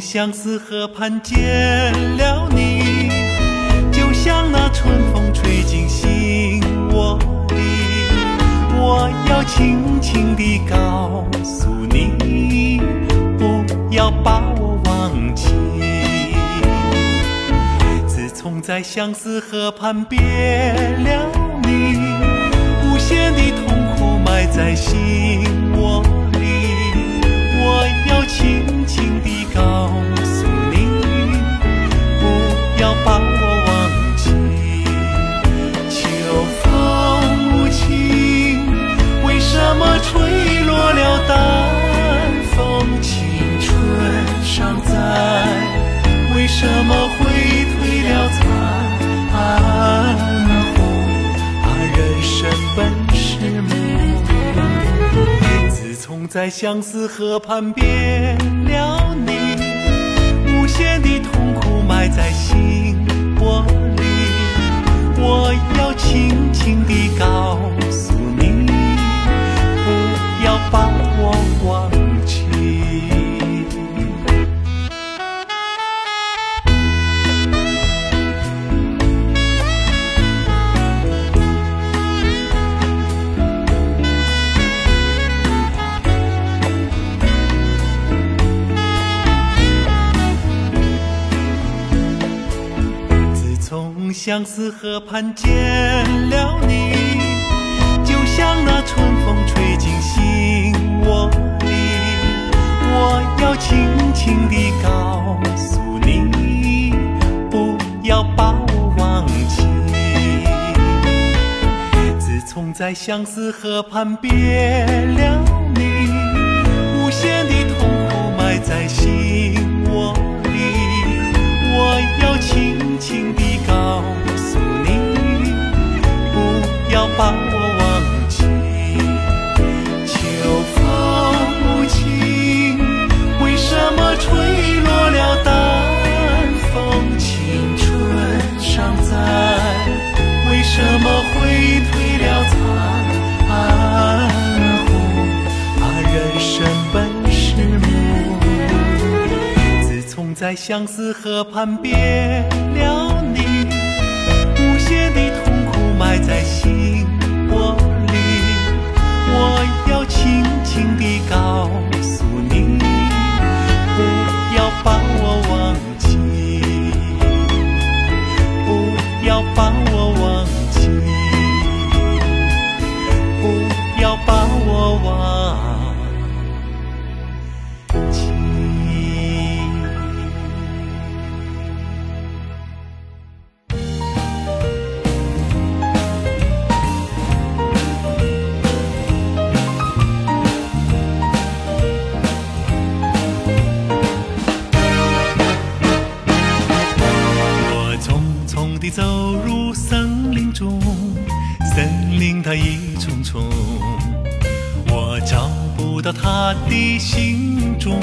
相思河畔见了你，就像那春风吹进心窝里。我要轻轻地告诉你，不要把我忘记。自从在相思河畔别了你，无限的痛苦埋在心窝里。我要轻轻地告诉你，不要把我忘记。秋风无情，为什么吹落了丹风？青春尚在，为什么会褪了残红？啊，人生本是梦。自从在相思河畔别了相思河畔见了你，就像那春风吹进心窝里。我要轻轻地告诉你，不要把我忘记。自从在相思河畔别了你，无限的痛苦埋在心相思河畔别了你，无限的痛苦埋在心窝里。我要轻轻地告匆匆，我找不到他的行踪，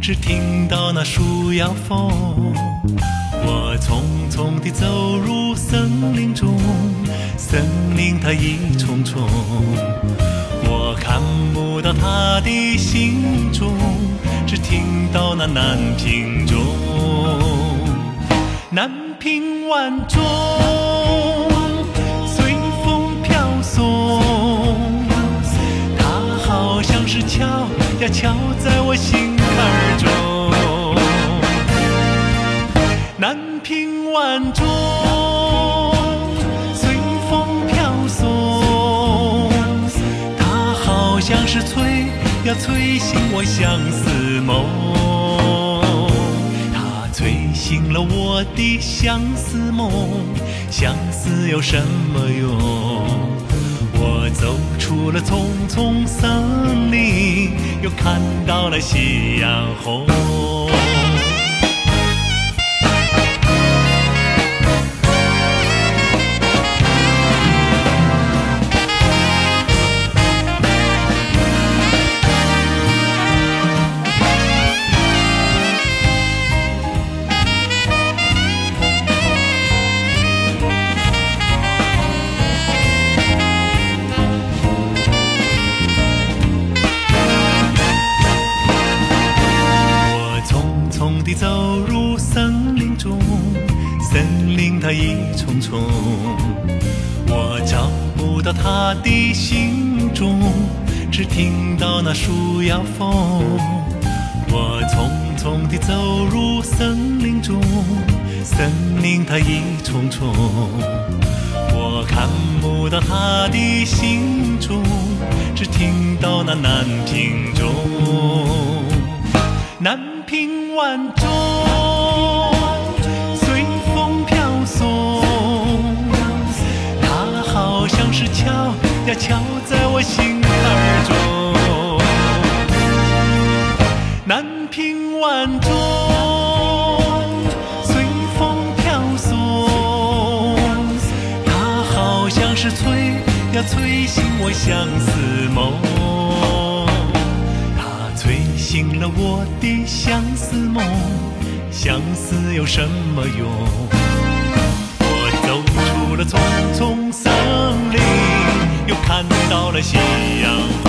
只听到那树摇风。我匆匆地走入森林中，森林它一重重，我看不到他的行踪，只听到那南屏钟。南屏晚钟，敲呀敲在我心坎中。南屏晚钟，随风飘送，它好像是催呀催醒我相思梦。它催醒了我的相思梦，相思有什么用？我走出了丛丛森林，又看到了夕阳红。我找不到他的心中，只听到那树摇风。我匆匆地走入森林中，森林它一重重，我看不到他的心中，只听到那南屏钟，南屏晚钟，呀敲在我心坎中。南屏晚钟，随风飘送，它好像是催呀催醒我相思梦，它催醒了我的相思梦，相思有什么用？我走出了丛丛森林，又看到了夕阳，